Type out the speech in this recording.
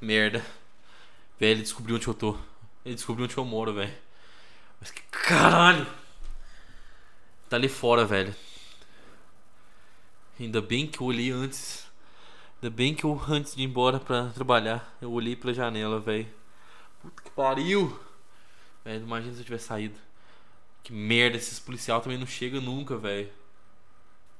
Merda. Velho, ele descobriu onde eu tô. Ele descobriu onde eu moro, velho. Mas que caralho! Tá ali fora, velho. Ainda bem que eu olhei antes. Ainda bem que eu, antes de ir embora pra trabalhar, eu olhei pela janela, velho. Puta que pariu! Velho, imagina se eu tivesse saído. Que merda, esses policial também não chega nunca, velho.